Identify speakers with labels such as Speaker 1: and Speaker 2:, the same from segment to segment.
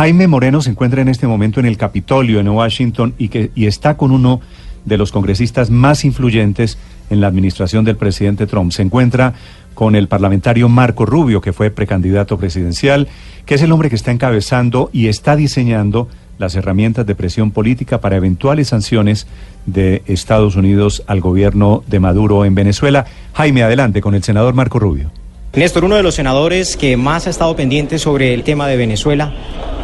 Speaker 1: Jaime Moreno se encuentra en este momento en el Capitolio en Washington y, que, y está con uno de los congresistas más influyentes en la administración del presidente Trump. Se encuentra con el parlamentario Marco Rubio, que fue precandidato presidencial, que es el hombre que está encabezando y está diseñando las herramientas de presión política para eventuales sanciones de Estados Unidos al gobierno de Maduro en Venezuela. Jaime, adelante con el senador Marco Rubio.
Speaker 2: Néstor, uno de los senadores que más ha estado pendiente sobre el tema de Venezuela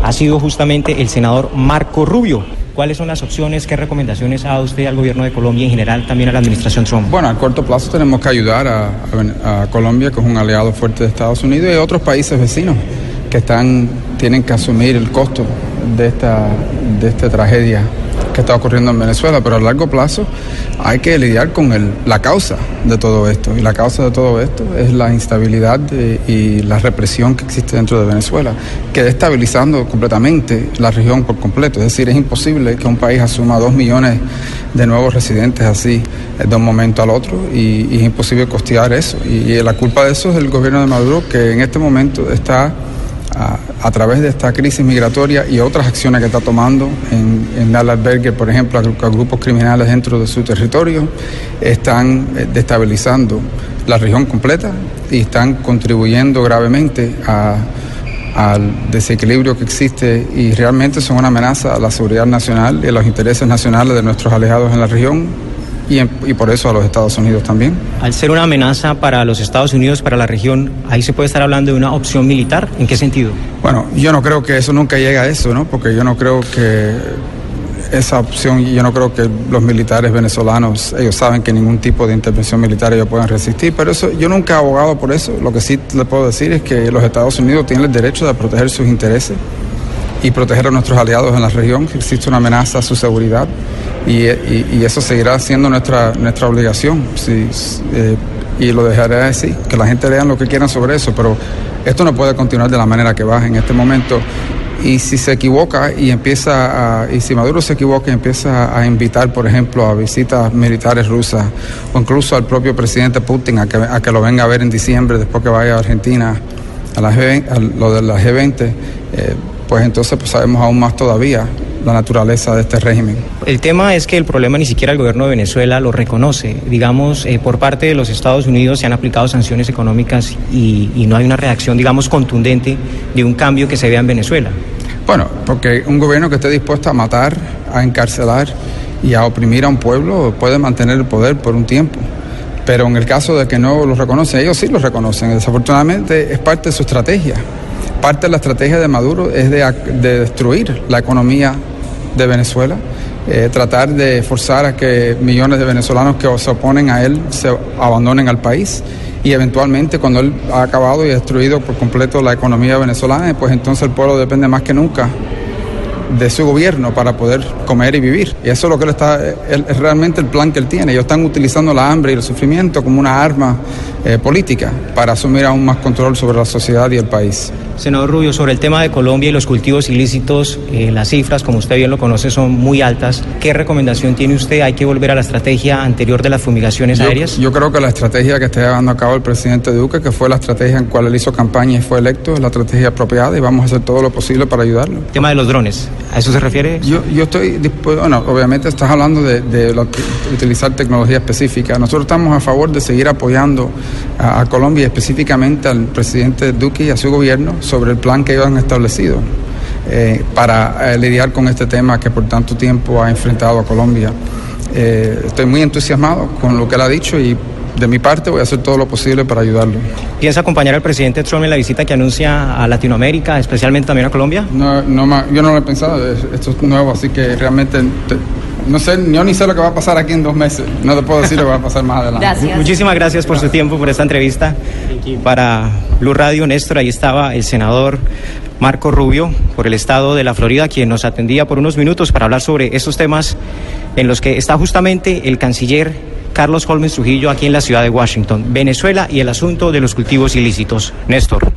Speaker 2: ha sido justamente el senador Marco Rubio. ¿Cuáles son las opciones, qué recomendaciones ha usted al gobierno de Colombia y en general también a la administración Trump?
Speaker 3: Bueno, a corto plazo tenemos que ayudar a, Colombia, que es un aliado fuerte de Estados Unidos, y otros países vecinos que están, tienen que asumir el costo de esta, de esta tragedia que está ocurriendo en Venezuela, pero a largo plazo hay que lidiar con el, la causa de todo esto. Y la causa de todo esto es la instabilidad y la represión que existe dentro de Venezuela, que está estabilizando completamente la región por completo. Es decir, es imposible que un país asuma dos millones de nuevos residentes así de un momento al otro y, es imposible costear eso. Y la culpa de eso es el gobierno de Maduro, que en este momento está a, través de esta crisis migratoria y otras acciones que está tomando en, en albergue, por ejemplo, a, grupos criminales dentro de su territorio, están eh, destabilizando la región completa y están contribuyendo gravemente al desequilibrio que existe y realmente son una amenaza a la seguridad nacional y a los intereses nacionales de nuestros aliados en la región y, por eso a los Estados Unidos también.
Speaker 2: Al ser una amenaza para los Estados Unidos, para la región, ahí se puede estar hablando de una opción militar. ¿En qué sentido?
Speaker 3: Bueno, yo no creo que eso nunca llegue a eso, ¿no? Porque yo no creo que esa opción, yo no creo que los militares venezolanos, ellos saben que ningún tipo de intervención militar ellos puedan resistir, pero eso yo nunca he abogado por eso. Lo que sí le puedo decir es que los Estados Unidos tienen el derecho de proteger sus intereses y proteger a nuestros aliados en la región. Existe una amenaza a su seguridad y, eso seguirá siendo nuestra, nuestra obligación. Eh, y lo dejaré así, que la gente lea lo que quieran sobre eso, pero esto no puede continuar de la manera que va en este momento. Y si se equivoca y empieza a, y si Maduro se equivoca y empieza a invitar, por ejemplo, a visitas militares rusas o incluso al propio presidente Putin a que, a que lo venga a ver en diciembre después que vaya a Argentina a, la lo de la G20, eh, pues entonces pues sabemos aún más todavía la naturaleza de este régimen.
Speaker 2: El tema es que el problema ni siquiera el gobierno de Venezuela lo reconoce. Digamos, eh, por parte de los Estados Unidos se han aplicado sanciones económicas y, y, no hay una reacción, digamos, contundente de un cambio que se vea en Venezuela.
Speaker 3: Bueno, porque un gobierno que esté dispuesto a matar, a encarcelar y a oprimir a un pueblo puede mantener el poder por un tiempo. Pero en el caso de que no lo reconocen, ellos sí lo reconocen. Desafortunadamente es parte de su estrategia. Parte de la estrategia de Maduro es de, de destruir la economía de Venezuela, eh, tratar de forzar a que millones de venezolanos que se oponen a él se abandonen al país y eventualmente cuando él ha acabado y destruido por completo la economía venezolana, pues entonces el pueblo depende más que nunca de su gobierno para poder comer y vivir. Y eso es lo que él está, es realmente el plan que él tiene. Ellos están utilizando la hambre y el sufrimiento como una arma eh, política para asumir aún más control sobre la sociedad y el país.
Speaker 2: Senador Rubio, sobre el tema de Colombia y los cultivos ilícitos, eh, las cifras, como usted bien lo conoce, son muy altas. ¿Qué recomendación tiene usted? ¿Hay que volver a la estrategia anterior de las fumigaciones aéreas?
Speaker 3: Yo creo que la estrategia que está llevando a cabo el presidente Duque, que fue la estrategia en cual él hizo campaña y fue electo, es la estrategia apropiada y vamos a hacer todo lo posible para ayudarlo.
Speaker 2: ¿El tema de los drones? ¿A eso se refiere?
Speaker 3: Yo, yo estoy dispuesto, bueno, obviamente estás hablando de, de, utilizar tecnología específica. Nosotros estamos a favor de seguir apoyando a, a Colombia y específicamente al presidente Duque y a su gobierno sobre el plan que ellos han establecido eh, para eh, lidiar con este tema que por tanto tiempo ha enfrentado a Colombia. Eh, estoy muy entusiasmado con lo que él ha dicho y de mi parte voy a hacer todo lo posible para ayudarlo.
Speaker 2: ¿Piensa acompañar al presidente Trump en la visita que anuncia a Latinoamérica, especialmente también a Colombia?
Speaker 3: No, no yo no lo he pensado, esto es nuevo, así que realmente no sé, yo ni sé lo que va a pasar aquí en dos meses. No te puedo decir lo que va a pasar más adelante.
Speaker 2: Gracias. Muchísimas gracias por su tiempo, por esta entrevista. Para Blue Radio, Néstor, ahí estaba el senador Marco Rubio por el estado de la Florida, quien nos atendía por unos minutos para hablar sobre estos temas en los que está justamente el canciller Carlos Holmes Trujillo aquí en la ciudad de Washington, Venezuela y el asunto de los cultivos ilícitos. Néstor.